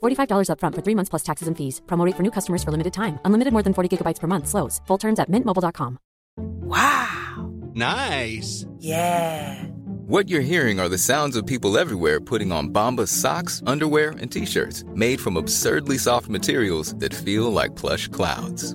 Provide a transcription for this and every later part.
$45 upfront for three months plus taxes and fees. Promo rate for new customers for limited time. Unlimited more than 40 gigabytes per month. Slows. Full terms at mintmobile.com. Wow. Nice. Yeah. What you're hearing are the sounds of people everywhere putting on Bombas socks, underwear, and t-shirts made from absurdly soft materials that feel like plush clouds.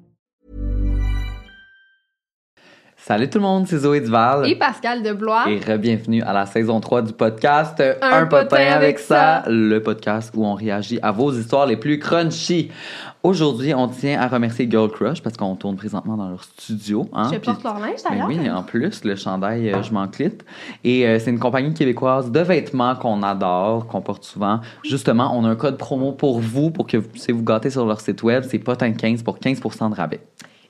Salut tout le monde, c'est Zoé Duval. Et Pascal Deblois. Et re-bienvenue à la saison 3 du podcast Un potin avec ça. le podcast où on réagit à vos histoires les plus crunchy. Aujourd'hui, on tient à remercier Girl Crush parce qu'on tourne présentement dans leur studio. Hein, Je porte leur linge Ben d'ailleurs. oui, en plus, le chandail, euh, je m'en clite. Et euh, c'est une compagnie québécoise de vêtements qu'on adore, qu'on porte souvent. Justement, on a un code promo pour vous, pour que vous puissiez vous gâter sur leur site web. C'est potin15 pour 15% de rabais.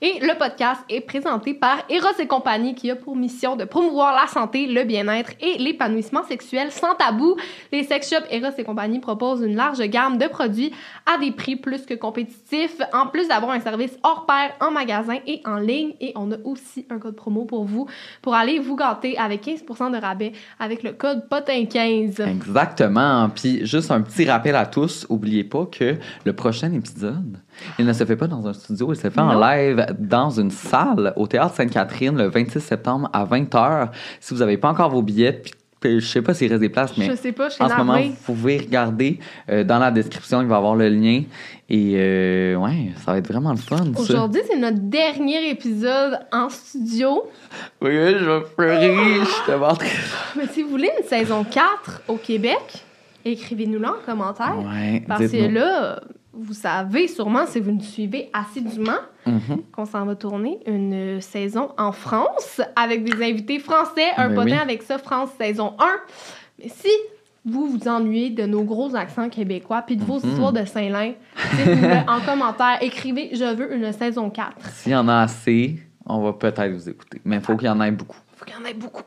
Et le podcast est présenté par Eros et compagnie qui a pour mission de promouvoir la santé, le bien-être et l'épanouissement sexuel sans tabou. Les sex shops Eros et compagnie proposent une large gamme de produits à des prix plus que compétitifs, en plus d'avoir un service hors pair en magasin et en ligne. Et on a aussi un code promo pour vous pour aller vous gâter avec 15% de rabais avec le code POTIN15. Exactement. Puis juste un petit rappel à tous, oubliez pas que le prochain épisode, il ne se fait pas dans un studio, il se fait en live dans une salle au Théâtre Sainte-Catherine le 26 septembre à 20h. Si vous n'avez pas encore vos billets, puis je sais pas s'il reste des places, mais Je sais pas, je suis en ce moment, vous pouvez regarder euh, dans la description, il va y avoir le lien. Et euh, ouais, ça va être vraiment le fun. Aujourd'hui, c'est notre dernier épisode en studio. Oui, je vais pleurer. Je tellement très- Mais si vous voulez une saison 4 au Québec, écrivez-nous là en commentaire. Ouais, Parce que là, vous savez sûrement, si vous nous suivez assidûment, Mhm. qu'on s'en va tourner une saison en France avec des invités français. Un Ben potin oui. avec ça, France saison 1. Mais si vous vous ennuyez de nos gros accents québécois puis de vos Mhm. histoires de Saint-Lin, en commentaire. Écrivez « Je veux une saison 4 ». S'il y en a assez, on va peut-être vous écouter. Mais il faut qu'il y en ait beaucoup. faut qu'il y en ait beaucoup.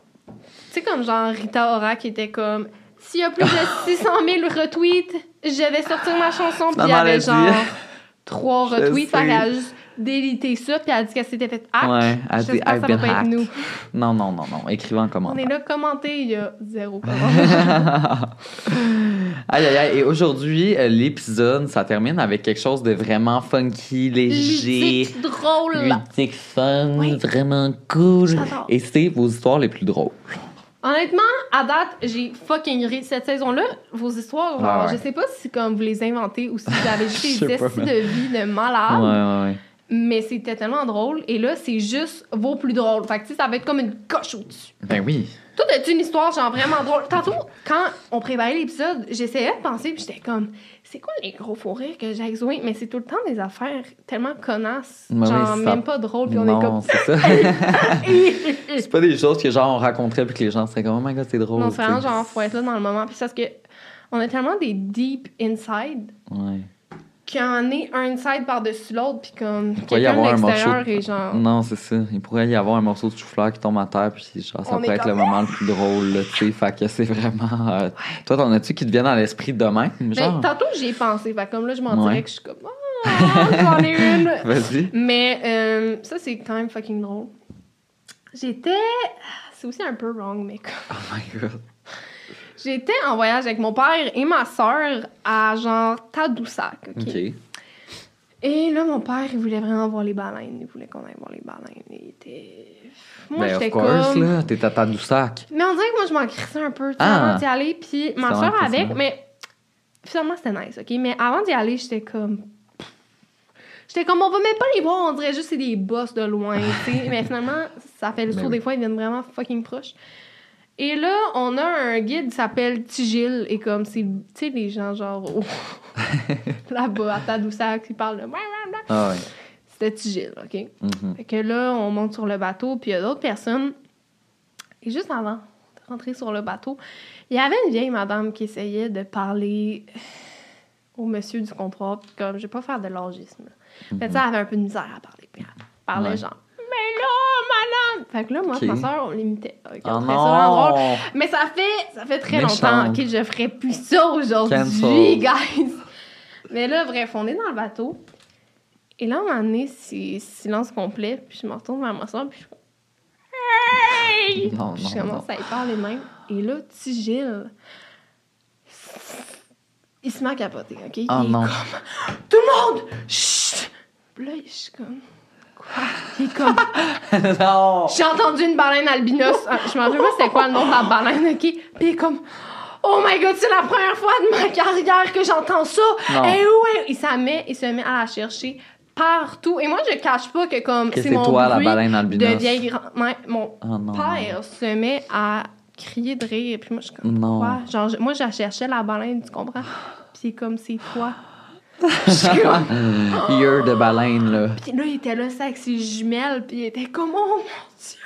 C'est comme genre Rita Ora qui était comme s'il y a plus de 600 000 retweets, je vais sortir ma chanson. Puis il y elle a avait dit. genre trois retweets. Qu'elle a juste délité ça. Puis elle a dit qu'elle s'était fait hack. Ouais, elle dit J'espère que I've ça been hacked. nous. Non, non, non, non. Écrivez en On commentaire. est là commenté, il y a zéro commentaire. aïe, aïe, aïe. Et aujourd'hui, euh, l'épisode, ça termine avec quelque chose de vraiment funky, léger, Ludique, drôle. ludique, fun, Oui. vraiment cool. Et c'est vos histoires les plus drôles. Honnêtement, à date, j'ai fucking ri. Cette saison-là, vos histoires, genre, Ah ouais. je sais pas si comme vous les inventez ou si vous avez juste Je des pas, estis mais- de vie de malade. Ouais, ouais, ouais. Mais c'était tellement drôle. Et là, c'est juste vos plus drôles. Fait que, tu sais, ça va être comme une coche au-dessus. Ben oui. Toi, as-tu une histoire, genre, vraiment drôle? Tantôt, quand on préparait l'épisode, j'essayais de penser, puis j'étais comme, c'est quoi les gros faux rires que j'ai avec? Mais c'est tout le temps des affaires tellement connasses. Ouais, genre, oui, ça- même pas drôle, puis on non, est comme. c'est ça. c'est pas des choses que genre on raconterait puis que les gens seraient comme oh my god c'est drôle. non, c'est vraiment genre, faut être là dans le moment. Puis c'est parce que on a tellement des deep inside Ouais. Qu'il y en est un inside par-dessus l'autre, puis comme, y quelqu'un de avoir l'extérieur de- est genre. Non, c'est ça. Il pourrait y avoir un morceau de chou-fleur qui tombe à terre, puis genre, ça On pourrait être le comme- moment le plus drôle, tu sais. Fait que c'est vraiment. euh, Toi, t'en as-tu qui te viennent à l'esprit de même? Mais Genre? tantôt, j'y ai pensé. Fait comme là, je m'en Ouais. dirais que je suis comme, ah, j'en ai une. Vas-y. Mais euh, ça, c'est quand même fucking drôle. J'étais. C'est aussi un peu wrong, mais. Oh my god. J'étais en voyage avec mon père et ma soeur à genre Tadoussac. OK? Et là, mon père, il voulait vraiment voir les baleines. Il voulait qu'on aille voir les baleines. Il était. Moi, Ben, j'étais of course, comme. là. T'es à Tadoussac. Mais on dirait que moi, je m'en crissais un peu, Ah. avant d'y aller. Puis ma soeur avec, mais finalement, c'était nice, OK? Mais avant d'y aller, j'étais comme. J'étais comme, on va même pas les voir, on dirait juste que c'est des boss de loin, tu sais. mais finalement, ça fait le Ben tour oui. des fois, ils viennent vraiment fucking proches. Et là, on a un guide qui s'appelle Tigil, et comme, c'est, tu sais, les gens, genre, au- là-bas, à Tadoussac, qui parlent de. Ah ouais. C'était Tigil, OK? Mhm. Fait que là, on monte sur le bateau, puis il y a d'autres personnes. Et juste avant de rentrer sur le bateau, il y avait une vieille madame qui essayait de parler au monsieur du comptoir, puis comme, je vais pas faire de l'orgisme. là. Fait que ça, elle avait un peu de misère à parler, puis elle parlait Ouais. genre, mais là, madame! Fait que là, moi, Ok. et ma soeur, on l'imitait. Ok, Oh on trouvait ça drôle. non! Mais ça fait, ça fait très Méchant. longtemps que je ferais plus ça aujourd'hui, guys. Mais là, bref, on est dans le bateau. Et là, à un moment donné, c'est silence complet. Puis je me retourne vers ma soeur. Puis je fais Hey! Non, Puis je non, commence à y parler même. Et là, Tigil, il se met à capoter, OK? Oh il est non. comme Tout le monde! Chut! Puis là, je suis comme Il est comme non! j'ai entendu une baleine albinos. Ah, Je me rappelle pas c'était quoi le nom de la baleine, OK? Puis il est comme Oh my god, c'est la première fois de ma carrière que j'entends ça. Non. Et où est... Il s'en met, il se met à la chercher partout. Et moi, je cache pas que comme Que c'est c'est mon toi, la baleine albinos. de vieille grand-mère. Mon Oh non. père se met à crier de rire. Puis moi, je suis comme Non. Quoi? Genre, moi, je cherchais la baleine, tu comprends? Puis c'est comme c'est toi. Je suis comme Ear de baleine, là. puis là, il était là, ça, avec ses jumelles, puis il était comme, oh mon Dieu!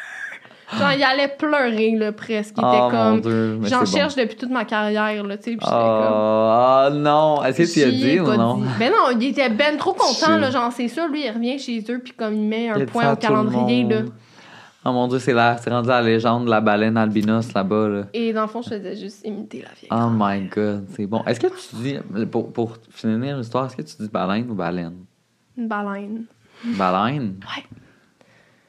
Genre, il allait pleurer, là, presque. Il Oh, était mon comme, j'en bon. cherche depuis toute ma carrière, là, tu sais, puis j'étais Oh, comme... oh non! Est-ce que tu as dit ou non? dit. Ben non, il était ben trop content, là, genre, c'est ça, lui, il revient chez eux, puis comme il met un Il point au calendrier, là. Oh mon dieu, c'est là, c'est rendu la légende de la baleine albinos là-bas, là. Et dans le fond, je faisais juste imiter la vieille. Oh my god, c'est bon. Est-ce que tu dis, pour, pour finir l'histoire, est-ce que tu dis baleine ou baleine? Une baleine. Baleine? Ouais.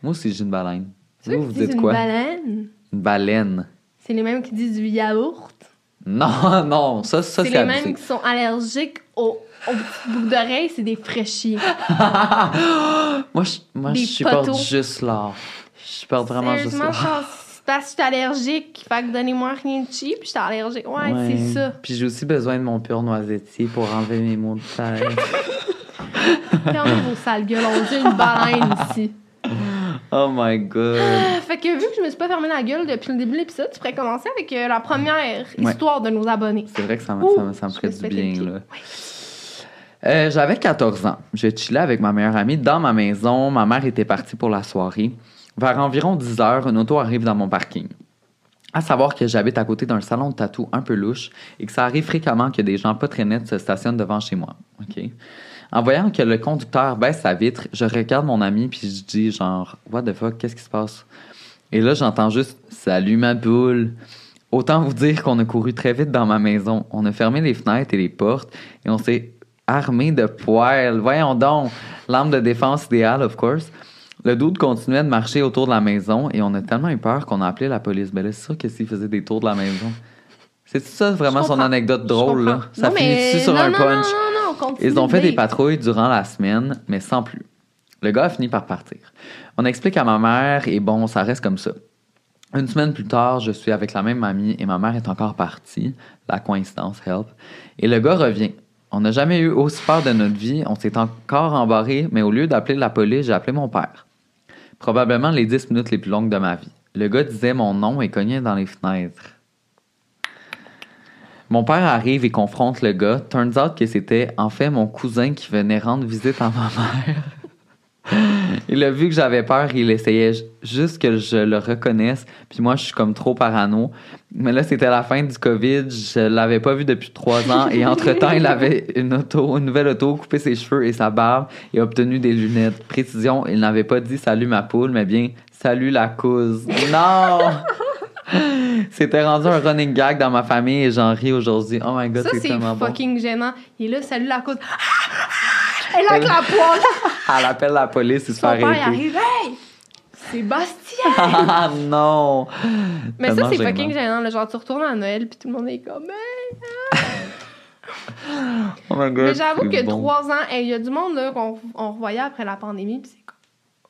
Moi aussi, j'ai une baleine. Vous, vous dites une quoi? baleine? Une baleine. C'est les mêmes qui disent du yaourt. Non, non, ça, ça c'est c'est les mêmes qui sont allergiques aux, aux boucles d'oreilles, c'est des fraîchiers. moi, je, moi, je supporte juste l'art. Je supporte vraiment juste parce que je suis allergique. Fait que donnez-moi rien de cheap, je suis allergique. Ouais, Ouais. c'est ça. Puis j'ai aussi besoin de mon pur noisettier pour enlever mes maux de tête. Fermez vos sales gueules, on dit une baleine ici. oh my god. Euh, Fait que vu que je me suis pas fermé la gueule depuis le début de l'épisode, tu pourrais commencer avec euh, la première Ouais. histoire de nos abonnés. C'est vrai que ça, me- Ouh, ça, me- ça me je ferait du bien, là. Euh, J'avais 14 ans. Je chillais avec ma meilleure amie dans ma maison. Ma mère était partie pour la soirée. Vers environ 10 heures, une auto arrive dans mon parking. À savoir que j'habite à côté d'un salon de tatou un peu louche et que ça arrive fréquemment que des gens pas très nets se stationnent devant chez moi. En voyant que le conducteur baisse sa vitre, je regarde mon ami puis je dis genre What the fuck, qu'est-ce qui se passe? Et là, j'entends juste Salut ma poule. Autant vous dire qu'on a couru très vite dans ma maison. On a fermé les fenêtres et les portes et on s'est armé de poêles. Voyons donc, l'arme de défense idéale, of course. Le doute continuait de marcher autour de la maison et on a tellement eu peur qu'on a appelé la police. Ben là, c'est sûr que s'il faisait des tours de la maison. C'est ça vraiment son anecdote drôle, là? Ça finit sur non, un non, punch? Non, continue Ils ont fait de des patrouilles durant la semaine, mais sans plus. Le gars a fini par partir. On explique à ma mère et bon, ça reste comme ça. Une semaine plus tard, je suis avec la même amie et ma mère est encore partie. La coïncidence, help. Et le gars revient. On n'a jamais eu aussi peur de notre vie. On s'est encore embarré, mais au lieu d'appeler la police, j'ai appelé mon père. Probablement les 10 minutes les plus longues de ma vie. Le gars disait mon nom et cognait dans les fenêtres. Mon père arrive et confronte le gars. Turns out que c'était en fait mon cousin qui venait rendre visite à ma mère. il a vu que j'avais peur, il essayait ju- juste que je le reconnaisse. Puis moi, je suis comme trop parano. Mais là, c'était la fin du COVID. Je l'avais pas vu depuis trois ans. Et entre-temps, il avait une auto, une nouvelle auto, coupé ses cheveux et sa barbe et obtenu des lunettes. Précision, il n'avait pas dit salut ma poule, mais bien salut la couse. Non! C'était rendu un running gag dans ma famille et j'en ris aujourd'hui. Oh my god, Ça, c'est c'est tellement bon. fucking gênant. Il est là, salut la cause. Elle a avec la poêle. Elle appelle la police, il se fait arrêter. arrive. Hey! Sébastien! Ah non! Mais ça, c'est fucking gênant. là. Genre, tu retournes à Noël, puis tout le monde est comme. Hey! Oh my god. Mais j'avoue que bon. trois ans, hey, il y a du monde là, qu'on on revoyait après la pandémie, puis c'est comme.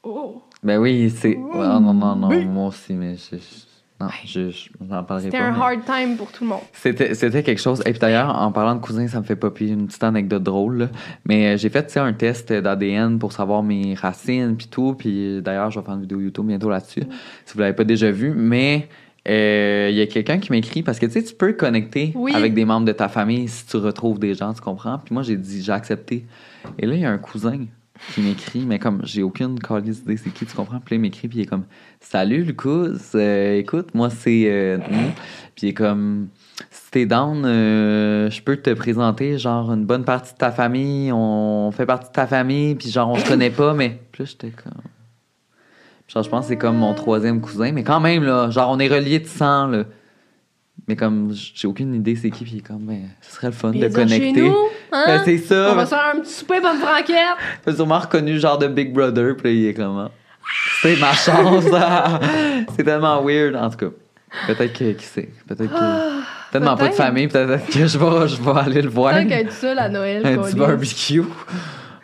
Oh! Ben oui, c'est. Ouais, non, non, non, moi aussi, mais je. je- Non, je, je- j'en parlerai C'était pas. un mais- hard time pour tout le monde. C'était, c'était quelque chose. Et puis d'ailleurs, en parlant de cousins, ça me fait popper une petite anecdote drôle. là. Mais euh, j'ai fait un test d'ADN pour savoir mes racines puis tout. Puis d'ailleurs, je vais faire une vidéo YouTube bientôt là-dessus, si vous l'avez pas déjà vu. Mais euh, il y a quelqu'un qui m'écrit parce que tu sais, tu peux connecter Oui. avec des membres de ta famille si tu retrouves des gens, tu comprends? Puis moi, j'ai dit, j'ai accepté. Et là, il y a un cousin qui m'écrit, mais comme j'ai aucune calice idée c'est qui, tu comprends? Puis là, il m'écrit, puis il est comme Salut Lucas, Euh, écoute, moi c'est. euh. Puis il est comme Si t'es down, euh, je peux te présenter genre une bonne partie de ta famille, on fait partie de ta famille, puis genre on se connaît pas, mais. Puis là, j'étais comme. Genre, je pense que c'est comme mon troisième cousin, mais quand même, là, genre on est reliés de sang, là. Mais comme j'ai aucune idée c'est qui, puis il est comme, ben, ce serait le fun de connecter. Hein? Ben, c'est ça. On va se faire un petit souper bonne franquette. A sûrement reconnu genre de Big Brother, puis là, il est comment? C'est ma chance! ah! c'est tellement weird. En tout cas, peut-être que, qui sait? Peut-être que. Tellement pas de peut-être. famille, peut-être que je vais, je vais aller le voir. Tant qu'à être seul à Noël. Un petit barbecue.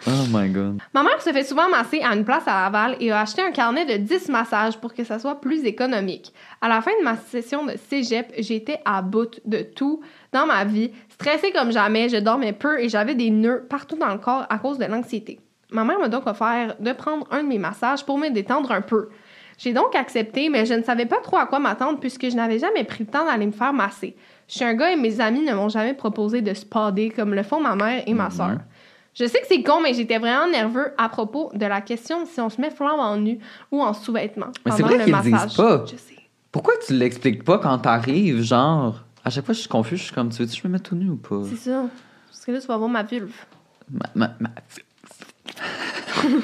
Oh my god. Ma mère se fait souvent masser à une place à Laval et a acheté un carnet de 10 massages pour que ça soit plus économique. À la fin de ma session de cégep, j'étais à bout de tout dans ma vie, stressée comme jamais, je dormais peu et j'avais des nœuds partout dans le corps à cause de l'anxiété. Ma mère m'a donc offert de prendre un de mes massages pour me détendre un peu. J'ai donc accepté, mais je ne savais pas trop à quoi m'attendre puisque je n'avais jamais pris le temps d'aller me faire masser. Je suis un gars et mes amis ne m'ont jamais proposé de spader comme le font ma mère et ma soeur. Je sais que c'est con, mais j'étais vraiment nerveux à propos de la question si on se met flambant nu ou en sous-vêtements. Mais c'est vrai qu'ils disent pas. Je sais. Pourquoi tu l'expliques pas quand t'arrives, genre? À chaque fois, je suis confus, je suis comme, tu veux-tu que je me mette tout nu ou pas? C'est ça. Parce que là, tu vas voir ma vulve. Ma- ma- ma-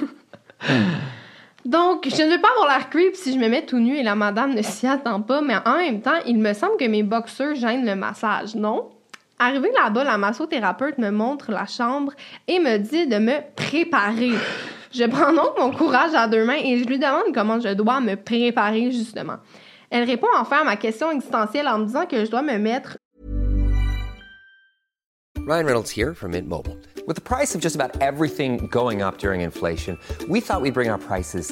Donc, je ne veux pas avoir l'air creep si je me mets tout nu et la madame ne s'y attend pas, mais en même temps, il me semble que mes boxeurs gênent le massage, non? Arrivé là-bas, la massothérapeute me montre la chambre et me dit de me préparer. Je prends donc mon courage à deux mains et je lui demande comment je dois me préparer, justement. Elle répond enfin à ma question existentielle en me disant que je dois me mettre Ryan Reynolds here from Mint Mobile. With the price of just about everything going up during inflation, we thought we'd bring our prices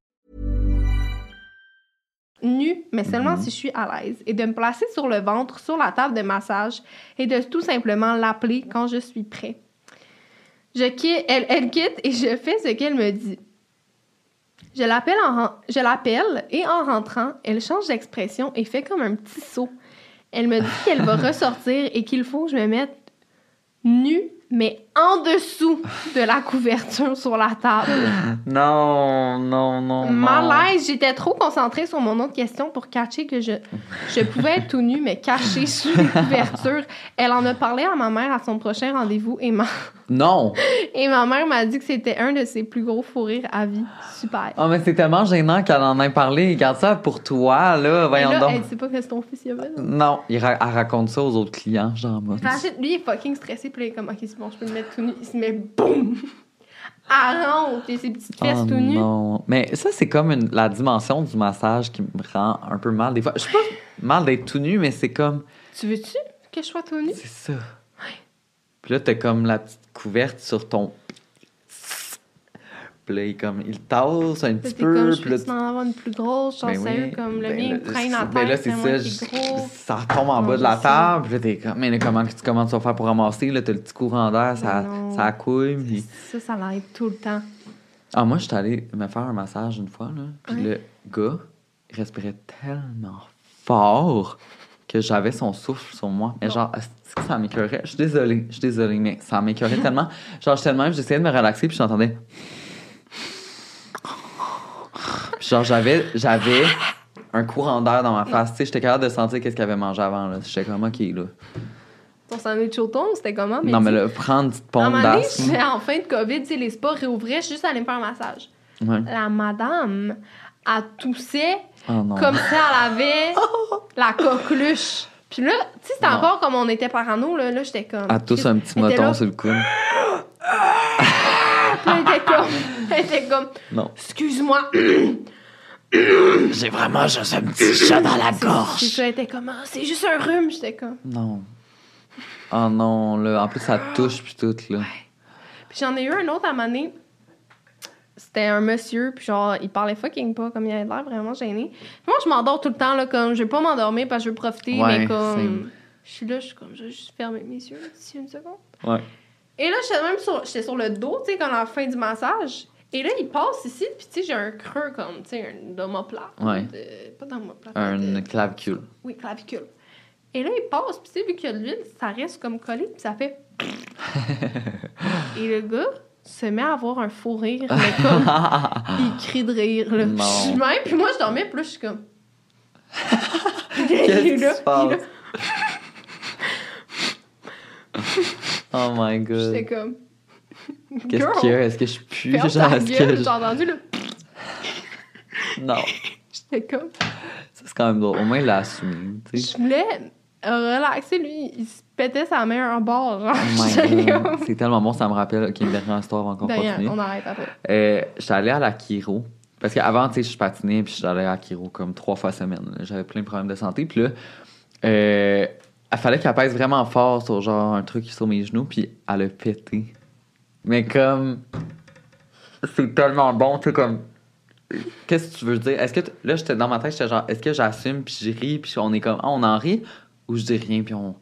Nu, mais seulement si je suis à l'aise, et de me placer sur le ventre, sur la table de massage, et de tout simplement l'appeler quand je suis prêt. Je quitte, elle, elle quitte et je fais ce qu'elle me dit. Je l'appelle, en, ren- je l'appelle et en rentrant, elle change d'expression et fait comme un petit saut. Elle me dit qu'elle va ressortir et qu'il faut que je me mette nue, mais en dessous de la couverture sur la table. Non, non, non. non. Malaise, j'étais trop concentrée sur mon autre question pour catcher que je, je pouvais être tout nu, mais caché sous les couvertures. Elle en a parlé à ma mère à son prochain rendez-vous et ma, Non. et ma mère m'a dit que c'était un de ses plus gros fous rires à vie. Super. Oh, mais c'est tellement gênant qu'elle en ait parlé. Garde ça pour toi, là. Voyons là, donc. elle sait pas que c'est ton fils, il y avait. Non, il ra- elle raconte ça aux autres clients, genre. Imagine, lui, il est fucking stressé, puis il est comme, ok, c'est bon, je peux me mettre tout nu. Il se met boum! Et ses petites fesses Oh tout nues. non. Mais ça, c'est comme une- la dimension du massage qui me rend un peu mal des fois. Je suis pas mal d'être tout nu, mais c'est comme. Tu veux-tu que je sois tout nu? C'est ça. Puis là, t'as comme la petite couverte sur ton. Puis là, il, comme, il tasse un petit t'es comme, peu. je peux en avoir une plus grosse, genre Ben oui. sérieux, comme le Ben mien, traîne terre, ben là, c'est ça. je-. Ça retombe en Non, bas de la je table. Puis là, t'es comme, mais là, comment, tu, comment tu vas faire pour ramasser? Là, t'as le petit courant d'air, ça, ça couille. Puis... Ça, ça l'aide tout le temps. Ah, moi, je suis allée me faire un massage une fois, là. Puis le gars, il respirait tellement fort que j'avais son souffle sur moi. Mais genre, ça m'écœurait? Je suis désolée, je suis désolée, mais ça m'écœurait tellement. Genre, j'étais même, j'essayais de me relaxer, puis j'entendais. Genre, j'avais, j'avais un courant d'air dans ma face. Tu sais, j'étais capable de sentir qu'est-ce qu'il avait mangé avant, là. J'étais comme, OK, là. Ton sandwich au thon, c'était comment? non, mais là, prendre une petite pompe d'asthme. en fin de COVID, les spas réouvraient, je suis juste allée me faire un massage. Ouais. La madame, elle toussait Oh non. comme si elle avait la coqueluche. Puis là, tu sais, c'était encore comme on était parano, là, là j'étais comme... Elle tousse un petit moton sur le coude. puis Elle était comme... Elle était comme... Non. Excuse-moi. J'ai vraiment juste un petit chat dans la Puis ça, elle était comme... Ah, c'est juste un rhume. J'étais comme... Non. Oh non, là. En plus, ça touche, puis tout, là. Puis j'en ai eu un autre à maner. C'était un monsieur, puis genre, il parlait fucking pas, comme il avait l'air vraiment gêné. Puis moi, je m'endors tout le temps, là, comme, je vais pas m'endormir parce que je veux profiter, Ouais, mais comme, je suis là, je suis comme, je vais juste fermer mes yeux d'ici une seconde. Ouais. Et là, j'étais même sur, j'étais sur le dos, tu sais, quand la fin du massage. Et là, il passe ici, puis tu sais, j'ai un creux comme, tu sais, un omoplate. Ouais. de- pas d'omoplate. Un de- clavicule. oui, clavicule. Et là, il passe, puis tu sais, vu qu'il y a de l'huile, ça reste comme collé, puis ça fait. Et le gars se met à avoir un faux rire, mais comme. il crie de rire, là. Non. Je suis même, puis moi, je dormais, puis là, je suis comme. Qu'est-ce qui se passe? Oh my J'étais god. comme. Qu'est-ce qu'il y a? Est-ce que je pue? Genre, que j'ai entendu, là. Non. J'étais comme. Ça, c'est quand même drôle. Au moins, il l'a assumé, tu sais. Je voulais relaxer, lui, il se pétait sa main en bord, genre. Oh. C'est tellement bon, ça me rappelle. OK, une dernière histoire avant qu'on continue. on arrête après. Euh, j'étais allé à la chiro. Parce qu'avant, tu sais, je patinais, puis j'allais à la chiro comme trois fois semaine. J'avais plein de problèmes de santé. Puis là, euh, il fallait qu'elle pèse vraiment fort sur genre un truc sur mes genoux, puis elle a pété. Mais comme. C'est tellement bon, tu sais, comme. Qu'est-ce que tu veux dire? Est-ce que. Là, j'étais dans ma tête, j'étais genre, est-ce que j'assume, puis je ris, puis on est comme, ah, on en rit, ou je dis rien, puis on.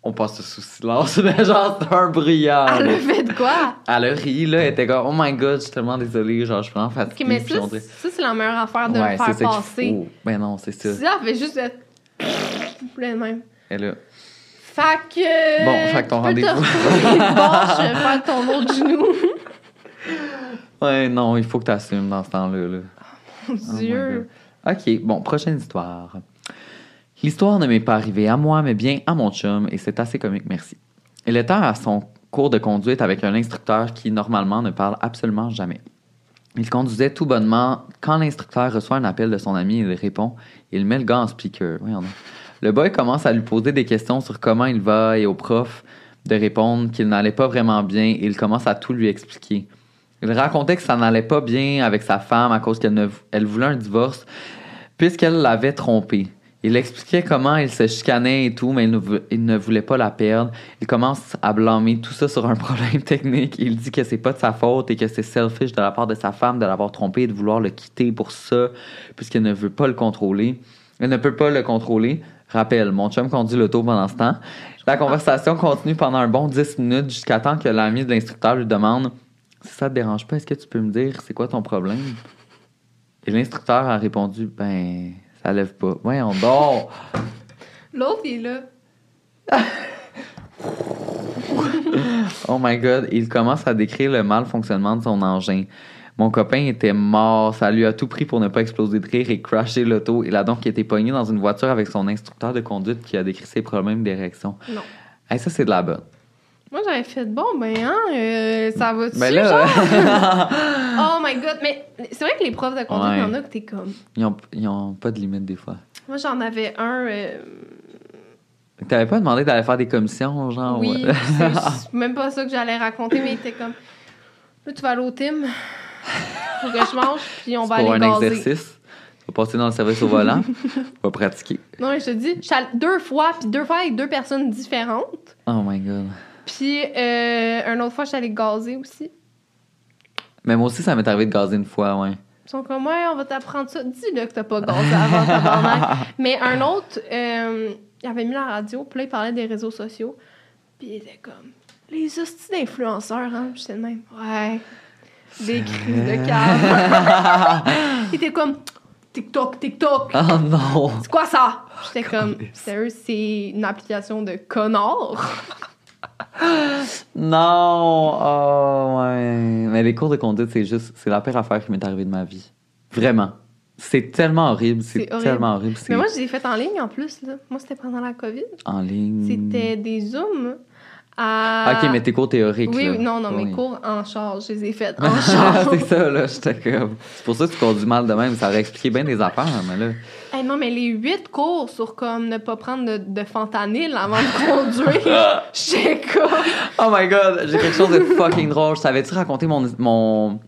On passe sous silence, mais genre, c'est un brouillard. Elle a fait de quoi? Elle a ri, là, elle était comme, oh my god, je suis tellement désolée, genre, je suis vraiment fatiguée. Ok, mais ça, ça c'est la meilleure affaire de ouais, le faire ça passer. faut. Ben non, c'est ça. Ça, fait juste être. de même. Elle a... Fait que. Bon, fait que ton rendez-vous. je vais faire ton autre genou. Ouais, non, il faut que tu assumes dans ce temps-là. Là. Mon Oh Dieu. OK, bon, prochaine histoire. L'histoire ne m'est pas arrivée à moi, mais bien à mon chum, et c'est assez comique, merci. Il était à son cours de conduite avec un instructeur qui, normalement, ne parle absolument jamais. Il conduisait tout bonnement. Quand l'instructeur reçoit un appel de son ami, il répond. Il met le gars en speaker. Le boy commence à lui poser des questions sur comment il va et au prof de répondre qu'il n'allait pas vraiment bien et il commence à tout lui expliquer. Il racontait que ça n'allait pas bien avec sa femme à cause qu'elle elle voulait un divorce puisqu'elle l'avait trompé. Il expliquait comment il se chicanait et tout, mais il ne, voulait pas la perdre. Il commence à blâmer tout ça sur un problème technique. Il dit que c'est pas de sa faute et que c'est selfish de la part de sa femme de l'avoir trompé et de vouloir le quitter pour ça, puisqu'elle ne veut pas le contrôler. Elle ne peut pas le contrôler. Rappel, mon chum conduit l'auto pendant ce temps. La conversation continue pendant un bon 10 minutes jusqu'à temps que l'ami de l'instructeur lui demande Si ça te dérange pas, est-ce que tu peux me dire c'est quoi ton problème Et l'instructeur a répondu Ben, ça lève pas. Voyons donc L'autre, il est là. Oh my god, il commence à décrire le mal fonctionnement de son engin. Mon copain était mort, ça lui a tout pris pour ne pas exploser de rire et crasher l'auto. Il a donc été pogné dans une voiture avec son instructeur de conduite qui a décrit ses problèmes d'érection. Non. Hey, ça, c'est de la bonne. Moi, j'avais fait bon, ben, hein, euh, ça va-tu? Ben là, genre? oh my god, mais c'est vrai que les profs de conduite, il y en a que t'es comme. ils, ont, ils ont pas de limite des fois. Moi, j'en avais un. euh, T'avais pas demandé d'aller faire des commissions, genre? oui, ouais. c'est même pas ça que j'allais raconter, mais il était comme. Là, tu vas aller au team. Faut que je mange, puis on va pour aller un gazer. exercice. Tu vas passer dans le service au volant. vas pratiquer. Non, mais je te dis, je suis allée deux fois, puis deux fois avec deux personnes différentes. Oh my god. Puis, euh, une autre fois, je suis allée gazer aussi. Mais moi aussi, ça m'est arrivé de gazer une fois, ouais. Ils sont comme, ouais, on va t'apprendre ça. Dis-le que t'as pas gazé avant, tabarnak. Mais un autre, euh, il avait mis la radio, puis là, il parlait des réseaux sociaux. Puis il était comme, les hosties d'influenceurs, hein. J'étais de même, ouais. Des crises de cave. Il était comme TikTok, TikTok. Oh non! C'est quoi ça? J'étais comme, sérieux, c'est une application de connard. Non! Oh, ouais. Mais les cours de conduite, c'est juste, c'est la pire affaire qui m'est arrivée de ma vie. Vraiment. C'est tellement horrible. C'est tellement horrible. Mais moi, je l'ai fait en ligne en plus. Là. Moi, c'était pendant la COVID. en ligne. C'était des Zooms à. Ok, mais tes cours théoriques. Oui, là. non, non, mes Oui. cours en charge, je les ai faits en charge. c'est ça, là. J'étais comme. C'est pour ça que tu conduis mal de même. Ça aurait expliqué bien des affaires, mais là. Hey, non, mais les huit cours sur comme ne pas prendre de, de fentanyl avant de conduire, j'étais comme. Oh my god, j'ai quelque chose de fucking drôle. Je savais-tu raconter mon. mon.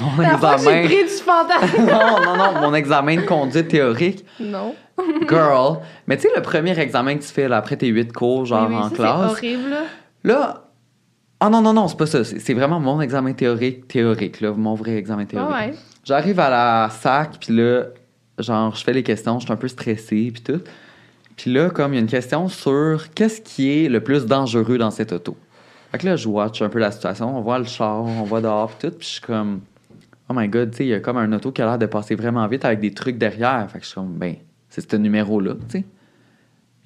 Mon La fois que examen? pris du fentanyl? non, non, non, mon examen de conduite théorique. non. Girl. Mais tu sais, le premier examen que tu fais là, après tes huit cours, genre en ça, classe. C'est horrible, là. Là. Ah non, non, non, c'est pas ça. C'est vraiment mon examen théorique, théorique, là, mon vrai examen théorique. Ouais, ouais. J'arrive à la sac, puis là, genre, je fais les questions, je suis un peu stressée, puis tout. Puis là, comme il y a une question sur qu'est-ce qui est le plus dangereux dans cette auto. Fait que là, je watch un peu la situation, on voit le char, on voit dehors, puis tout, puis je suis comme, oh my god, tu sais, il y a comme un auto qui a l'air de passer vraiment vite avec des trucs derrière. Fait que je suis comme, ben, c'est ce numéro-là, tu sais.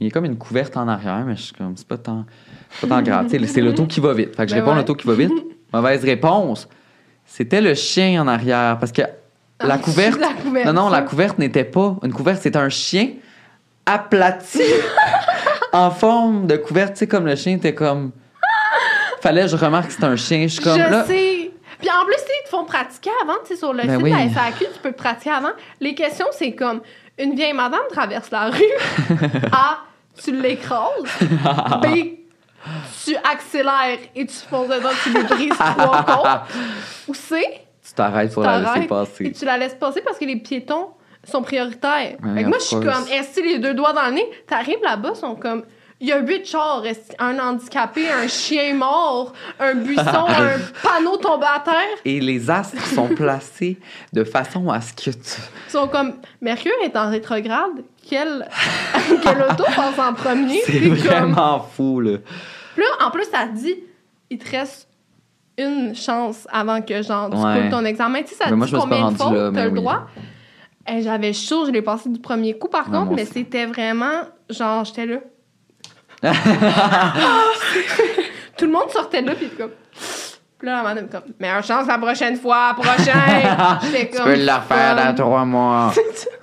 Il y a comme une couverte en arrière, mais je suis comme, c'est pas tant, c'est pas tant grave. C'est l'auto qui va vite. Fait que je Ben réponds ouais. l'auto qui va vite. Mauvaise réponse. C'était le chien en arrière. Parce que la Ah, couverte. la couverte, non, non, la couverte n'était pas une couverte, c'était un chien aplati en forme de couverte. Tu sais, comme le chien était comme. Fallait je remarque que c'était un chien. Je suis comme. je là, sais. Puis en plus, ils te font pratiquer avant, tu sais, sur le Ben site oui. de la FAQ, tu peux pratiquer avant. Les questions, c'est comme une vieille madame traverse la rue. A, tu l'écrases. B, tu accélères et tu fonces dedans, tu lui brises trois côtes. Ou C, Tu t'arrêtes pour la laisser t'arrêtes et passer. tu la laisses passer parce que les piétons sont prioritaires. Ouais, fait que moi, je suis comme, est-ce que les deux doigts dans le nez? T'arrives là-bas, sont comme, il y a huit chars, un handicapé, un chien mort, un buisson, un panneau tombé à terre? Et les astres sont placés de façon à ce que tu. Ils sont comme, Mercure est en rétrograde, quel, quel auto passe en premier? C'est comme- vraiment fou, là. Puis là, en plus, ça dit, il te reste une chance avant que, genre, tu Ouais. coupes ton examen. Tu sais, ça Mais dit combien de fautes t'as le oui. droit? Et J'avais chaud, je l'ai passé du premier coup, par Ouais, contre, mais c'était vraiment, genre, j'étais là. Tout le monde sortait de là, puis comme... Puis là, la madame comme, meilleure chance la prochaine fois, prochain! Tu peux le refaire dans trois mois.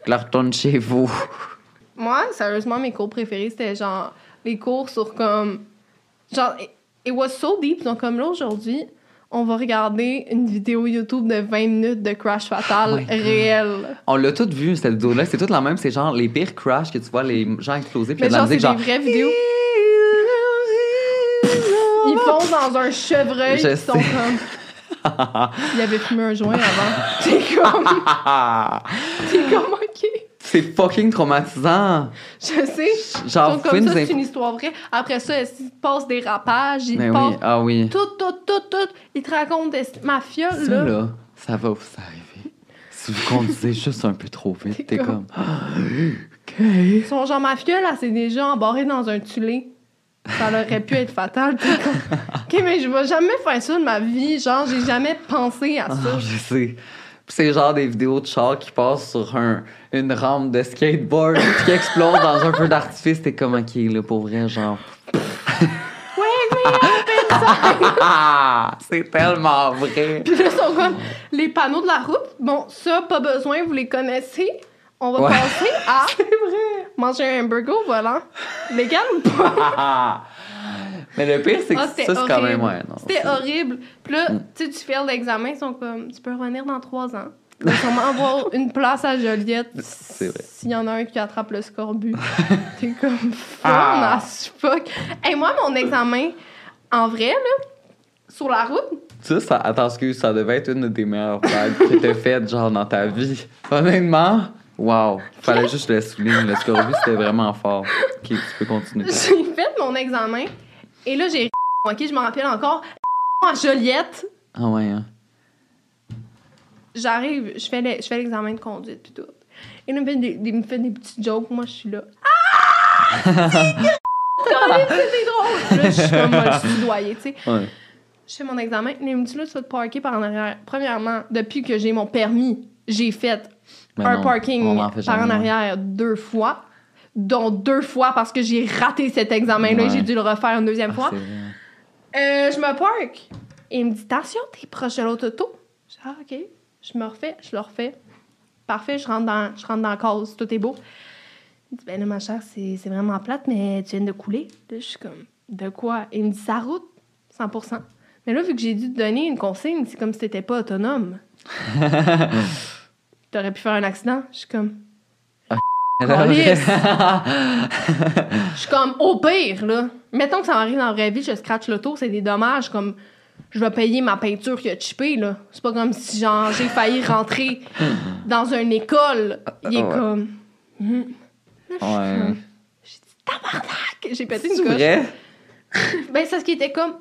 La retourne chez vous. Moi, sérieusement, mes cours préférés, c'était genre les cours sur comme. Genre, it- was so deep. Donc, comme là, aujourd'hui, on va regarder une vidéo YouTube de 20 minutes de Crash Fatal Oh réel. On l'a toutes vu, cette vidéo-là. C'est toute la même. C'est genre les pires crashs que tu vois, les gens exploser. Puis Mais a de la genre, c'est musique, des genre. vraies vidéos. Ils foncent dans un chevreuil. Je Ils sont comme. Il avait fumé un joint avant. T'es comme. T'es comme. C'est fucking traumatisant. Je sais. Genre, comme ça, c'est une histoire vraie. Après ça, il se passe des rapages? Il passe oui, ah oui. tout, tout, tout, tout. Il te raconte des mafia, Ça, là. là, ça va vous arriver. Si vous conduisez juste un peu trop vite, T'es comme- comme. Son genre mafia, là, c'est déjà embarré dans un tulé. Ça aurait pu être fatal. OK, mais je vais jamais faire ça de ma vie. Genre, j'ai jamais pensé à ça. Ah, je sais. C'est genre des vidéos de chars qui passent sur un, une rampe de skateboard qui explose dans un feu d'artifice. T'es comme, OK, là, pour vrai, genre. Ah, c'est tellement vrai. Puis là, sont comme les panneaux de la route. Bon, ça, pas besoin, vous les connaissez. On va Ouais. passer à manger un burger au volant. Légal ou pas? Mais le pire, c'est que Ah, ça, c'est quand même, ouais. non, C'était c'est- horrible. Puis là, Mm. tu sais, tu fais l'examen, ils sont comme, tu peux revenir dans trois ans. Il va sûrement avoir une place à Joliette C'est vrai. s'il y en a un qui attrape le scorbut. T'es comme fun Ah. fuck. Et moi, mon examen, en vrai, là, sur la route, Ça, ça, attends, excuse, ça devait être une de tes meilleures blagues que t'as faites, genre, dans ta vie. Honnêtement, wow. Fallait juste le souligne. Le scorbut, c'était vraiment fort. Ok, tu peux continuer. j'ai fait mon examen. Et là, j'ai ok, je me rappelle encore, à Joliette. Ah ouais, hein. J'arrive, je fais le- je fais l'examen de conduite puis tout. Et là, il me fait des, des- me fait des petits jokes. Moi, je suis là. Ah! C'est drôle! Là, je suis comme moi, le soudoyer, tu sais. Ouais. je fais mon examen. Il me dit, là, tu vas te parker par en arrière. Premièrement, depuis que j'ai mon permis, j'ai fait Mais un non, parking en fait par en arrière deux fois, dont deux fois parce que j'ai raté cet examen-là et Ouais. j'ai dû le refaire une deuxième Ah, fois. Euh, je me parque. Et il me dit, attention, t'es proche de l'autre auto. Je dis, ah, OK. Je me refais, je le refais. Parfait, je rentre dans, je rentre dans la cause, tout est beau. Il dit, ben là, ma chère, c'est vraiment plate, mais tu viens de couler. Là, je suis comme, de quoi? Il me dit, sa route, 100% Mais là, vu que j'ai dû te donner une consigne, c'est comme si t'étais pas autonome. T'aurais pu faire un accident. Je suis comme. Je suis comme, au pire, là. Mettons que ça m'arrive dans la vraie vie, je scratch l'auto, c'est des dommages, comme, je vais payer ma peinture qui a chippé, là. C'est pas comme si, genre, j'ai failli rentrer dans une école. Il est Ouais. comme, Hmm. Ouais. Tabarnak! J'ai pété une coche. Ben, c'est ce qui était comme,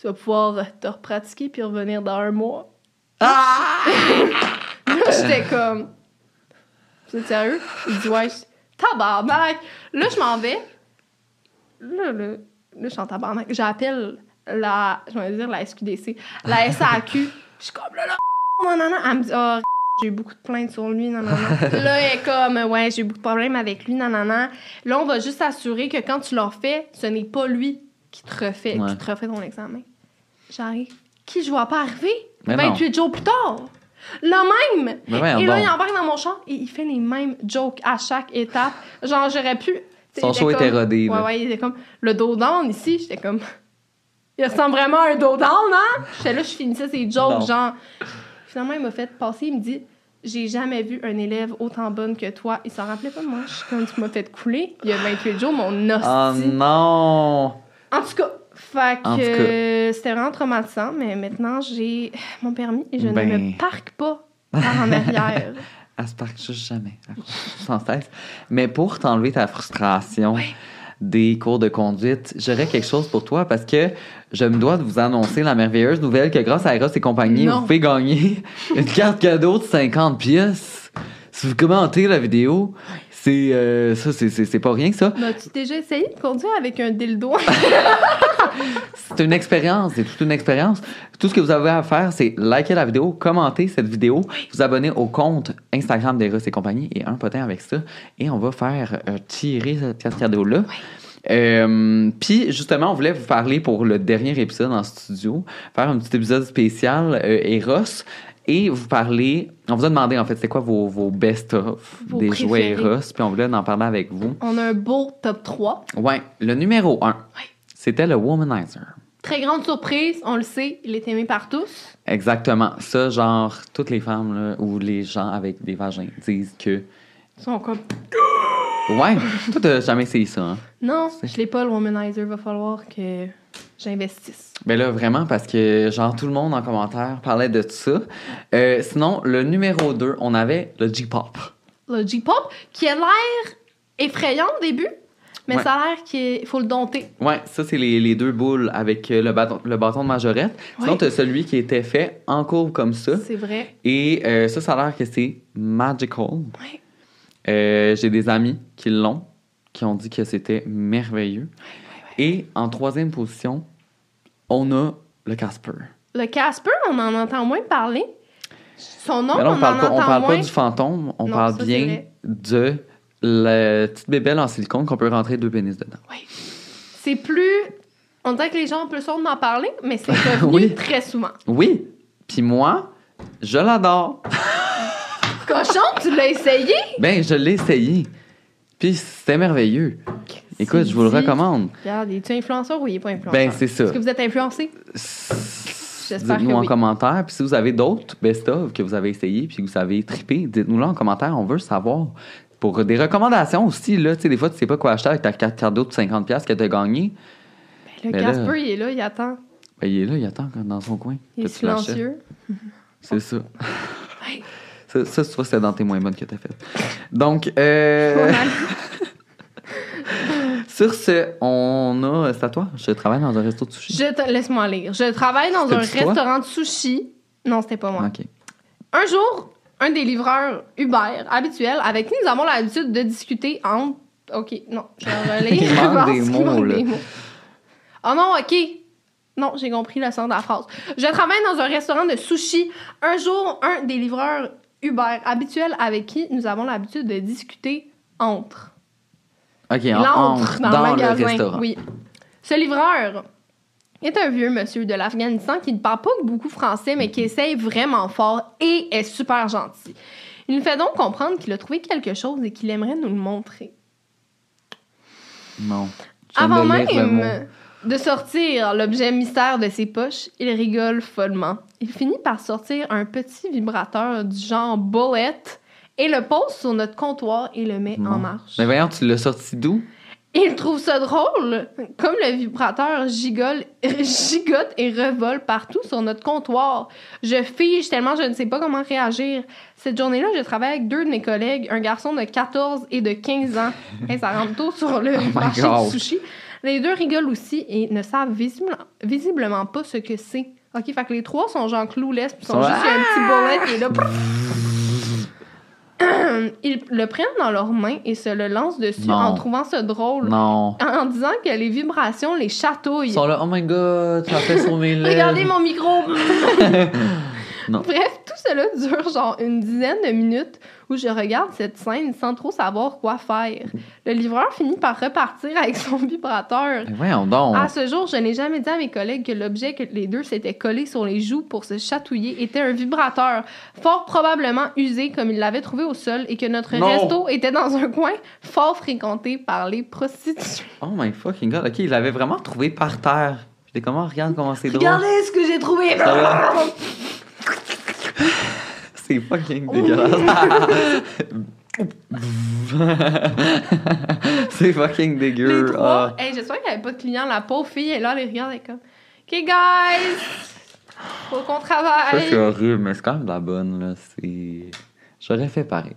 tu vas pouvoir te repratiquer puis revenir dans un mois. Ah! là, j'étais comme, vous êtes sérieux? Il dit, ouais. Tabarnak! Là, je m'en vais. Là, là, là, je suis en tabarnak. J'appelle la, je vais dire la SQDC, la SAQ. Je suis comme, là, là, non, non, non. Elle me dit, oh, j'ai eu beaucoup de plaintes sur lui, non, non, non. là, elle est comme, ouais, j'ai eu beaucoup de problèmes avec lui, non, non, non. Là, on va juste s'assurer que quand tu le refais, ce n'est pas lui qui te refait, Ouais. qui te refait ton examen. J'arrive. Qui je vois pas arriver? Mais non. 28 jours plus tard. Le même! Et là, il embarque dans mon char et il fait les mêmes jokes à chaque étape. Genre, j'aurais pu. Son show était rodé, Ouais, ouais, il était comme le dos down ici. J'étais comme. Il ressemble vraiment à un dos down, hein? J'étais là, je finissais ses jokes, genre. Finalement, il m'a fait passer, il me dit J'ai jamais vu un élève autant bonne que toi. Il s'en rappelait pas de moi. Je suis comme, tu m'as fait couler. Il y a 28 jours, mon hostie. Oh non! En tout cas, fait que c'était vraiment traumatisant, mais maintenant j'ai mon permis et je Ben. ne me parque pas par en arrière. Elle se parque juste jamais. Sans cesse. Mais pour t'enlever ta frustration des cours de conduite, j'aurais quelque chose pour toi parce que je me dois de vous annoncer la merveilleuse nouvelle que grâce à Eros et compagnie, Non. vous pouvez gagner une carte cadeau de 50 pièces. Si vous commentez la vidéo, c'est euh, ça, c'est- pas rien que ça. As-tu déjà essayé de conduire avec un dildo? C'est une expérience, c'est toute une expérience. Tout ce que vous avez à faire, c'est liker la vidéo, commenter cette vidéo, vous abonner au compte Instagram d'Eros et compagnie et un potin avec ça. Et on va faire euh, tirer cette carte cadeau-là. Euh, Puis justement, on voulait vous parler pour le dernier épisode en studio, faire un petit épisode spécial euh, Eros et vous parler. On vous a demandé en fait c'est quoi vos, vos best-of des jouets. Eros, puis on voulait en parler avec vous. On a un beau top 3. Ouais, le numéro 1, c'était le Womanizer. Très grande surprise, on le sait, il est aimé par tous. Exactement. Ça, genre, toutes les femmes là, ou les gens avec des vagins disent que. Ils sont comme Ouais, toi, t'as jamais essayé ça. Hein? Non, je l'ai pas le womanizer, va falloir que j'investisse. Ben là, vraiment, parce que, genre, tout le monde en commentaire parlait de ça. Euh, sinon, le numéro 2, on avait le J-Pop. Le J-pop qui a l'air effrayant au début, mais Ouais. ça a l'air qu'il faut le dompter. Ouais, ça, c'est les, les deux boules avec euh, le bâton, le bâton de majorette. Sinon, Ouais. t'as celui qui était fait en courbe comme ça. C'est vrai. Et euh, ça, ça a l'air que c'est magical. Ouais. Euh, J'ai des amis qui l'ont, qui ont dit que c'était merveilleux. Et en troisième position, on a le Casper. Le Casper, on en entend moins parler. Son nom, là, on, on parle, en pas, on entend parle moins. pas du fantôme, on Non, parle ça, bien de la petite bébelle en silicone qu'on peut rentrer deux pénis dedans. C'est plus. On dirait que les gens ont plus honte d'en parler, mais c'est revenu Oui. très souvent. Oui, puis moi, je l'adore. Cochon, tu l'as essayé? Ben, je l'ai essayé. Puis c'était merveilleux. Écoute, je vous le recommande. Regarde, es-tu influenceur ou il est pas influenceur? Ben, c'est ça. Est-ce que vous êtes influencé? J'espère Dites-nous que en oui. commentaire. Puis si vous avez d'autres best-of que vous avez essayé puis que vous avez trippé, dites-nous là en commentaire. On veut savoir. Pour des recommandations aussi, là, tu sais, des fois, tu sais pas quoi acheter avec ta carte cadeau de 50$ que tu as gagné. Le Ben là- Casper, il est là, il attend. Ben, il est là, il attend dans son coin. Il est silencieux. C'est ça. ça. Ça, tu vois, c'était dans tes moins bonnes que t'as faites. Donc, euh, sur ce, on a. C'est à toi. Je travaille dans un resto de sushi. Je. Laisse-moi lire. Je travaille dans un restaurant de sushi. Non, c'était pas moi. Ok. Un jour, un des livreurs Uber habituels avec qui nous avons l'habitude de discuter entre. Ok, non, je vais relire. Il manque des mots, là. des mots. Oh non, ok. Non, j'ai compris le sens de la phrase. Je travaille dans un restaurant de sushi. Un jour, un des livreurs Uber habituels avec qui nous avons l'habitude de discuter entre. OK, Il entre dans, dans, le le, magasin. restaurant. Oui. Ce livreur est un vieux monsieur de l'Afghanistan qui ne parle pas beaucoup français, mais qui essaye vraiment fort et est super gentil. Il nous fait donc comprendre qu'il a trouvé quelque chose et qu'il aimerait nous le montrer. Non. Avant même de sortir l'objet mystère de ses poches, il rigole follement. Il finit par sortir un petit vibrateur du genre bullet et le pose sur notre comptoir et le met en marche. Mais voyons, tu l'as sorti d'où? Il trouve ça drôle, comme le vibrateur gigole, gigote et revole partout sur notre comptoir. Je fige tellement je ne sais pas comment réagir. Cette journée-là, je travaille avec deux de mes collègues, un garçon de 14 et de 15 ans. Hey, ça rentre tôt sur le my marché du sushi. Les deux rigolent aussi et ne savent visible- visiblement pas ce que c'est. OK, fait que les trois sont genre clueless, puis sont Sont- juste il y a un petit bullet qui est là. Ils le prennent dans leurs mains et se le lancent dessus Non. en trouvant ça drôle Non. en disant que les vibrations les chatouillent. Ils sont là, oh my god, tu as fait sur mes lèvres. Regardez mon micro! Non. Bref, cela dure genre une dizaine de minutes où je regarde cette scène sans trop savoir quoi faire. Le livreur finit par repartir avec son vibrateur. Voyons donc. À ce jour, je n'ai jamais dit à mes collègues que l'objet que les deux s'étaient collés sur les joues pour se chatouiller était un vibrateur, fort probablement usé comme ils l'avaient trouvé au sol et que notre Non. resto était dans un coin fort fréquenté par les prostituées. Oh my fucking god. Ok, il l'avait vraiment trouvé par terre. J'étais comment, regarde comment c'est drôle. Regardez ce que j'ai trouvé! Ça. C'est fucking dégueulasse. c'est fucking Les dégueu. trois. Ah. Hey, j'espère qu'il n'y avait pas de clients. La pauvre fille est là, elle les regarde, elle est comme OK, guys! Faut qu'on Ça, travaille. c'est horrible, mais c'est quand même de la bonne, là. C'est. J'aurais fait pareil.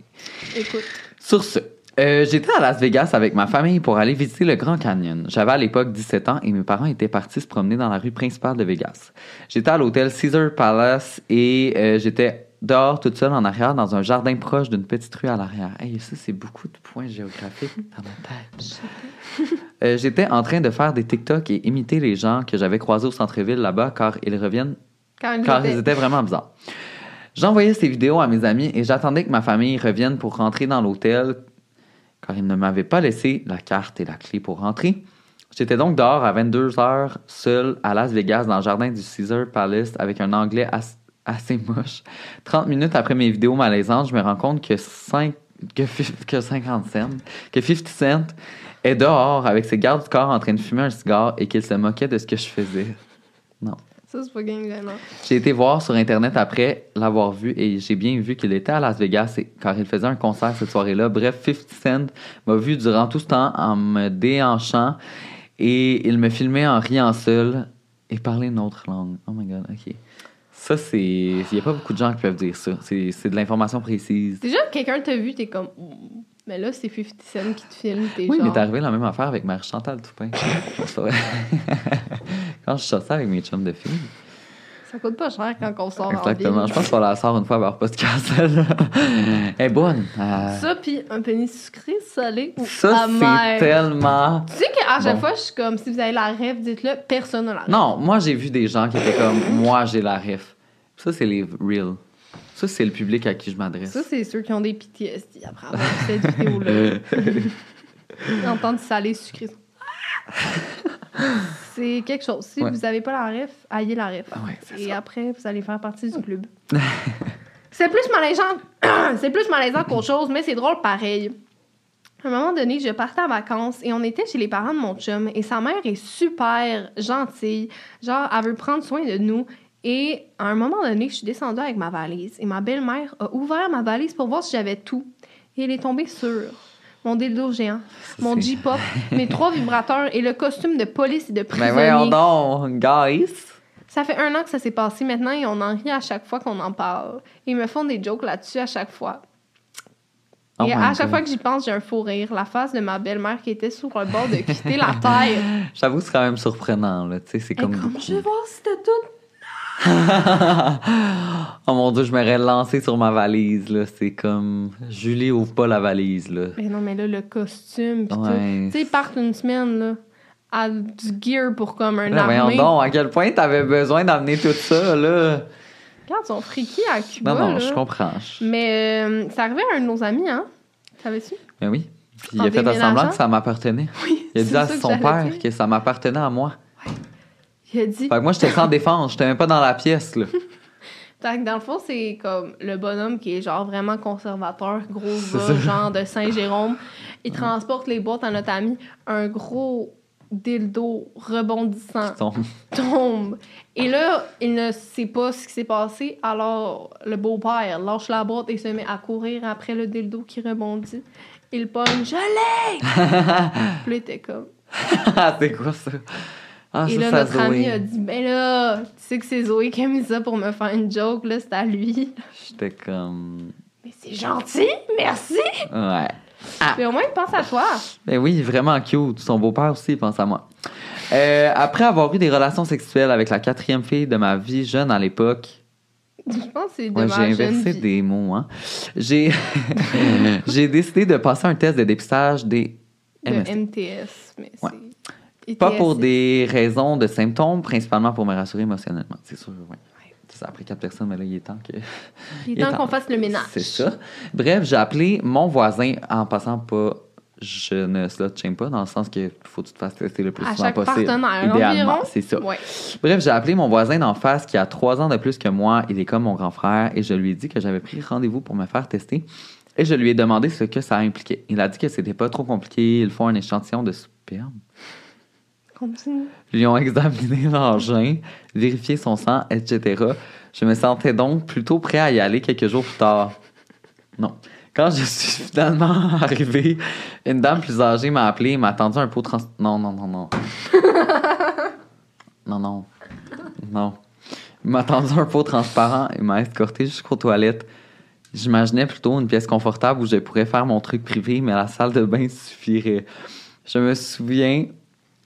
Écoute. Sur ce, euh, j'étais à Las Vegas avec ma famille pour aller visiter le Grand Canyon. J'avais à l'époque 17 ans et mes parents étaient partis se promener dans la rue principale de Vegas. J'étais à l'hôtel Caesar Palace et euh, j'étais dehors toute seule en arrière dans un jardin proche d'une petite rue à l'arrière. Hey, ça, c'est beaucoup de points géographiques dans ma tête. Euh, j'étais en train de faire des TikTok et imiter les gens que j'avais croisés au centre-ville là-bas car ils reviennent Quand ils car ils étaient vraiment bizarres. J'envoyais ces vidéos à mes amis et j'attendais que ma famille revienne pour rentrer dans l'hôtel car ils ne m'avaient pas laissé la carte et la clé pour rentrer. J'étais donc dehors à 22 heures, seul à Las Vegas, dans le jardin du Caesar Palace, avec un anglais as- assez moche. 30 minutes après mes vidéos malaisantes, je me rends compte que, 5, que, que 50 cents, que 50 Cent est dehors avec ses gardes du corps en train de fumer un cigare et qu'il se moquait de ce que je faisais. Non. Ça, c'est pas gênant. J'ai été voir sur Internet après l'avoir vu et j'ai bien vu qu'il était à Las Vegas et- car il faisait un concert cette soirée-là. Bref, 50 Cent m'a vu durant tout ce temps en me déhanchant et il me filmait en riant seul et parlait une autre langue. Oh my god, ok. Ça, c'est. Il n'y a pas beaucoup de gens qui peuvent dire ça. C'est de l'information précise. Déjà, quelqu'un t'a vu, t'es comme. Mm. Mais là, c'est 50 Cent qui te filme, t'es Oui, genre. mais t'es arrivé la même affaire avec Marie-Chantal Toupin. Quand je sortais avec mes chums de filles. Ça coûte pas cher quand on sort Exactement. en Je pense qu'on la sort une fois par podcast. Elle est bonne. Euh, Ça, puis un pénis sucré, salé ou Ça, c'est tellement. Tu sais qu'à chaque Bon. fois, je suis comme, si vous avez la rêve, dites-le, personne n'a la rêve. Non, moi, j'ai vu des gens qui étaient comme moi, j'ai la ref. Ça, c'est les real. Ça, c'est le public à qui je m'adresse. Ça, c'est ceux qui ont des PTSD après avoir cette vidéo-là. Entendre salé, sucré. C'est quelque chose. Si Ouais. vous n'avez pas la ref, ayez la ref. Ah ouais, Et ça. après, vous allez faire partie du club. c'est plus malaisant. c'est plus malaisant qu'autre chose, mais c'est drôle pareil. À un moment donné, je partais en vacances et on était chez les parents de mon chum et sa mère est super gentille. Genre, elle veut prendre soin de nous. Et à un moment donné, je suis descendue avec ma valise et ma belle-mère a ouvert ma valise pour voir si j'avais tout. Et elle est tombée sur mon dildo géant, mon J-pop, mes trois vibrateurs et le costume de police et de Mais prisonnier. voyons donc, guys. Ça fait un an que ça s'est passé maintenant et on en rit à chaque fois qu'on en parle. Ils me font des jokes là-dessus à chaque fois. Oh et à chaque God. fois que j'y pense, j'ai un faux rire. La face de ma belle-mère qui était sur le bord de quitter la terre. J'avoue, c'est quand même surprenant, là. Tu sais, c'est comme. comme, je vais voir si t'as tout. oh mon dieu, je m'aurais lancé sur ma valise, là. C'est comme. Julie, ouvre pas la valise, là. Mais non, mais là, le costume pis Ouais. tout. Tu sais, ils partent une semaine, là. à du gear pour comme un Là, voyons armée. donc, à quel point t'avais besoin d'amener tout ça, là? Regarde, ils sont freaky à Cuba. Non, non, là. je comprends. Mais euh, c'est arrivé à un de nos amis, hein? Savais-tu? Mais oui. Puis il a fait semblant que ça m'appartenait. Oui. Il a dit à ça son père que ça m'appartenait à moi. Il a dit. Fait que moi, j'étais sans défense. J'étais même pas dans la pièce, là. Fait que dans le fond, c'est comme le bonhomme qui est genre vraiment conservateur, gros gars, genre de Saint-Jérôme. Il transporte les boîtes à notre ami. Un gros dildo rebondissant Son- tombe. Et là, il ne sait pas ce qui s'est passé. Alors, le beau-père lâche la boîte et se met à courir après le dildo qui rebondit. Il pogne, je l'ai! Puis il était comme. Ah, c'est quoi ça? Ah, et là, notre ami a dit, ben là, tu sais que c'est Zoé qui a mis ça pour me faire une joke, là, c'est à lui. J'étais comme. Mais c'est gentil, merci! Ouais. Mais au moins, il pense à toi. Ben oui, vraiment cute. Son beau-père aussi, il pense à moi. Euh, après avoir eu des relations sexuelles avec la quatrième fille de ma vie, jeune à l'époque, Je pense que c'est de Ouais, j'ai inversé vie. des mots, hein. J'ai j'ai décidé de passer un test de dépistage des De. MTS, mais Ouais. c'est... Pas pour des raisons de symptômes, principalement pour me rassurer émotionnellement. C'est sûr, oui. Ça a pris quatre personnes, mais là, il est temps que. Il est temps qu'on fasse le ménage. C'est ça. Bref, j'ai appelé mon voisin en passant pas. Je ne slut shame pas, dans le sens que faut que tu te fasses tester le plus À souvent chaque possible. partenaire, idéalement, c'est ça. Ouais. Bref, j'ai appelé mon voisin d'en face qui a trois ans de plus que moi. Il est comme mon grand frère et je lui ai dit que j'avais pris rendez-vous pour me faire tester. Et je lui ai demandé ce que ça impliquait. Il a dit que c'était pas trop compliqué. Ils font un échantillon de sperme. Continue. Ils ont examiné l'engin, vérifié son sang, etc. Je me sentais donc plutôt prêt à y aller quelques jours plus tard. Non. Quand je suis finalement arrivé, une dame plus âgée m'a appelé et m'a tendu un pot trans... Non, non, non, non. non, non. Non. Il m'a tendu un pot transparent et m'a escorté jusqu'aux toilettes. J'imaginais plutôt une pièce confortable où je pourrais faire mon truc privé, mais la salle de bain suffirait. Je me souviens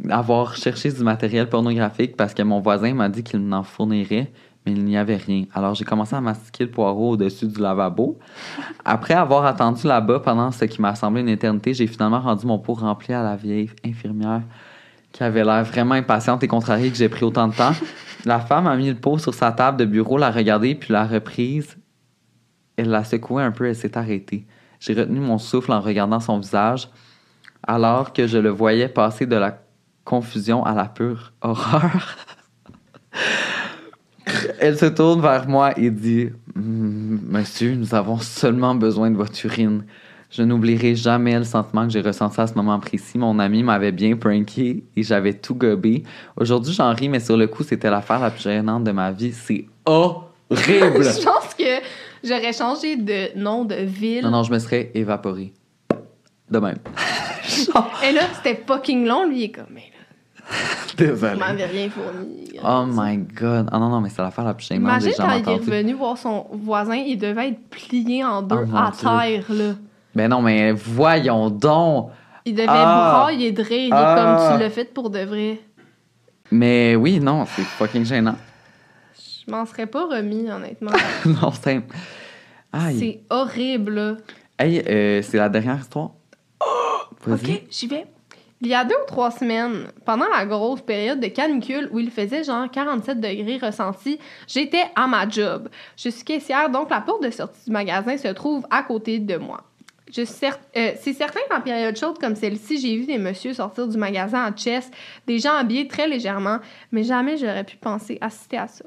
avoir cherché du matériel pornographique parce que mon voisin m'a dit qu'il m'en fournirait, mais il n'y avait rien. Alors j'ai commencé à mastiquer le poireau au-dessus du lavabo. Après avoir attendu là-bas pendant ce qui m'a semblé une éternité, j'ai finalement rendu mon pot rempli à la vieille infirmière qui avait l'air vraiment impatiente et contrariée que j'ai pris autant de temps. La femme a mis le pot sur sa table de bureau, l'a regardé, puis l'a reprise. Elle l'a secoué un peu, elle s'est arrêtée. J'ai retenu mon souffle en regardant son visage, alors que je le voyais passer de la confusion à la pure horreur. Elle se tourne vers moi et dit Monsieur, nous avons seulement besoin de votre urine. Je n'oublierai jamais le sentiment que j'ai ressenti à ce moment précis. Mon ami m'avait bien pranké et j'avais tout gobé. Aujourd'hui, j'en ris, mais sur le coup, c'était l'affaire la plus gênante de ma vie. C'est horrible! Je pense que j'aurais changé de nom de ville. non, non, je me serais évaporé. De même. Et là, c'était fucking long. Lui, il est comme, mais Désolé. vous m'avez rien fourni. Oh my god. Ah non, non, mais c'est l'affaire la plus gênante Imagine quand il est revenu voir son voisin, il devait être plié en deux Oh, mon à Dieu. terre, là. Ben non, mais voyons donc! Il devait Ah! rire. Il est Ah! comme tu l'as fait pour de vrai. Mais oui, non, c'est fucking gênant. Je m'en serais pas remis, honnêtement. non, c'est. Aïe. C'est horrible, là. Hey, euh, c'est la dernière histoire. Vas-y. OK, j'y vais. Il y a deux ou trois semaines, pendant la grosse période de canicule où il faisait genre 47 degrés ressentis, j'étais à ma job. Je suis caissière, donc la porte de sortie du magasin se trouve à côté de moi. Euh, c'est certain qu'en période chaude comme celle-ci, j'ai vu des messieurs sortir du magasin en chest, des gens habillés très légèrement, mais jamais j'aurais pu penser assister à ça.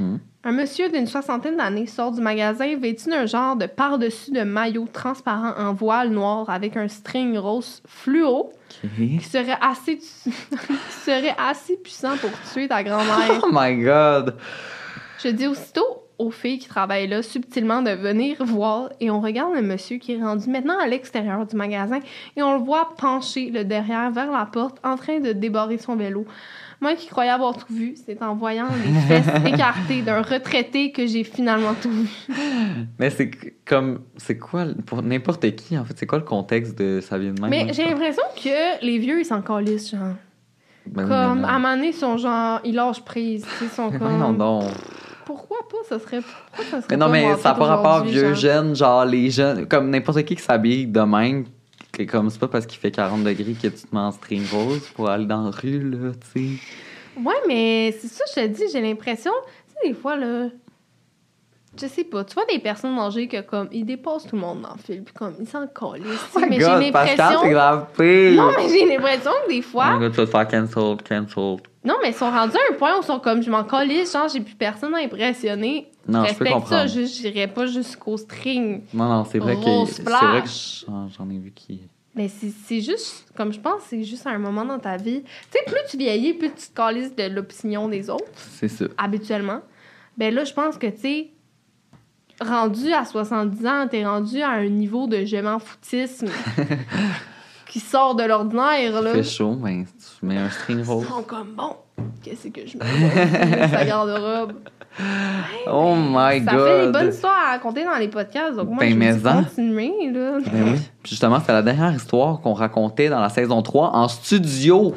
Hmm. Un monsieur d'une soixantaine d'années sort du magasin vêtu d'un genre de par-dessus de maillot transparent en voile noir avec un string rose fluo qui serait assez, qui serait assez puissant pour tuer ta grand-mère. Oh my god! Je dis aussitôt aux filles qui travaillent là subtilement de venir voir et on regarde le monsieur qui est rendu maintenant à l'extérieur du magasin et on le voit pencher le derrière vers la porte en train de débarrer son vélo. Moi qui croyais avoir tout vu, c'est en voyant les fesses écartées d'un retraité que j'ai finalement tout vu. Mais c'est comme. C'est quoi, pour n'importe qui, en fait, c'est quoi le contexte de ça vient de même? Mais j'ai l'impression que les vieux, ils s'en calissent, genre. Ben Comme, non. à un moment donné, ils sont genre, ils lâchent prise. Ils sont Mais comme. voyons donc. Pourquoi pas? Ça serait. Pourquoi ça serait Mais non, pas mais ça n'a pas rapport vieux, genre? jeunes, genre les jeunes, comme n'importe qui qui s'habille de même, C'est comme, c'est pas parce qu'il fait 40 degrés que tu te mets en string rose pour aller dans la rue, là, tu sais. Ouais, mais c'est ça, je te dis, j'ai l'impression, tu sais, des fois, là, je sais pas, tu vois des personnes âgées que, comme, ils dépassent tout le monde dans le film, puis comme, ils s'en collent. Oh mais j'ai l'impression. Non, mais j'ai l'impression que des fois. Oh God, tu vas te faire cancel, cancel. Non, mais ils sont rendus à un point où ils sont comme, je m'en calisse, genre, j'ai plus personne à impressionner. Non, je peux ça, comprendre. juste, j'irais pas jusqu'au string. Non, non, c'est vrai que c'est vrai que j'en ai vu qui. Mais c'est juste, comme je pense, c'est juste un moment dans ta vie. Tu sais, plus tu vieillis, plus tu te calisses de l'opinion des autres, C'est ça. habituellement. Ben là, je pense que, tu sais, rendu à 70 ans, t'es rendu à un niveau de je m'en foutisme qui sort de l'ordinaire, là. Fait chaud, ben, tu mets un string Ils rose. sont comme, bon, qu'est-ce que je mets sa garde-robe? Oh my Ça god. fait des bonnes histoires à raconter dans les podcasts, donc moi, Ben, je mais dis continuer, là. Ben oui. Puis justement, c'est la dernière histoire qu'on racontait dans la saison 3 en studio.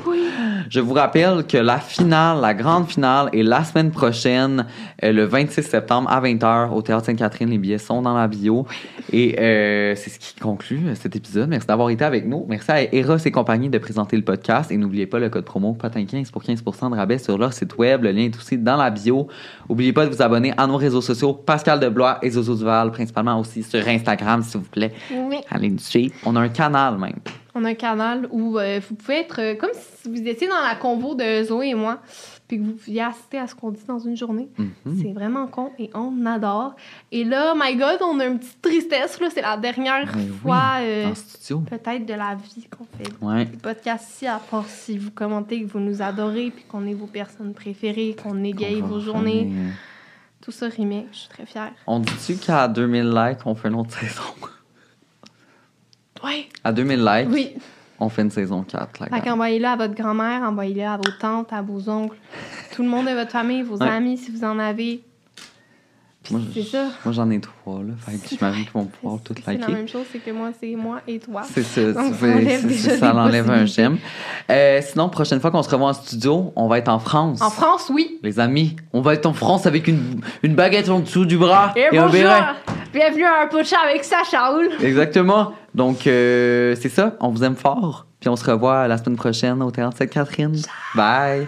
Je vous rappelle que la finale, la grande finale, est la semaine prochaine, euh, le 26 septembre à 20h au Théâtre Sainte-Catherine. Les billets sont dans la bio. Et euh, c'est ce qui conclut euh, cet épisode. Merci d'avoir été avec nous. Merci à Eros et compagnie de présenter le podcast. Et n'oubliez pas le code promo POTIN15 pour 15% de rabais sur leur site web. Le lien est aussi dans la bio. N'oubliez pas de vous abonner à nos réseaux sociaux, Pascal Deblois et Zozo Duval, principalement aussi sur Instagram, s'il vous plaît. Oui. Allez nous suivre. On a un canal même. On a un canal où euh, vous pouvez être euh, comme si vous étiez dans la convo de Zoé et moi, puis que vous pouviez assister à ce qu'on dit dans une journée. Mhm. C'est vraiment con et on adore. Et là, my God, on a une petite tristesse. là. C'est la dernière Ben oui, fois, euh, peut-être de la vie qu'on fait Ouais. des podcasts ici, à part si vous commentez que vous nous adorez, puis qu'on est vos personnes préférées, qu'on égaye vos journées. Tout ça rimait. Je suis très fière. On dit-tu qu'à 2000 likes, on fait une autre saison? Ouais. À 2000 likes, Oui. On fait une saison 4. la Fait qu'envoyez-le à votre grand-mère, envoyez-le à vos tantes, à vos oncles, tout le monde de votre famille, vos Ouais. amis si vous en avez. Puis Moi, c'est je- ça. Moi, j'en ai trois, là. Fait que j'imagine qu'ils vont pouvoir tout C'est la liker. même chose, c'est que moi, c'est moi et toi. C'est ça, Donc, tu ça c'est- l'enlève un j'aime. Euh, sinon, prochaine fois qu'on se revoit en studio, on va être en France. En France, oui. Les amis, on va être en France avec une, une baguette en dessous du bras Et, un bonjour! béret. Bienvenue à un pocha avec ça, Charles. Exactement. Donc, euh, c'est ça. On vous aime fort. Puis on se revoit la semaine prochaine au Théâtre Sainte-Catherine. Bye.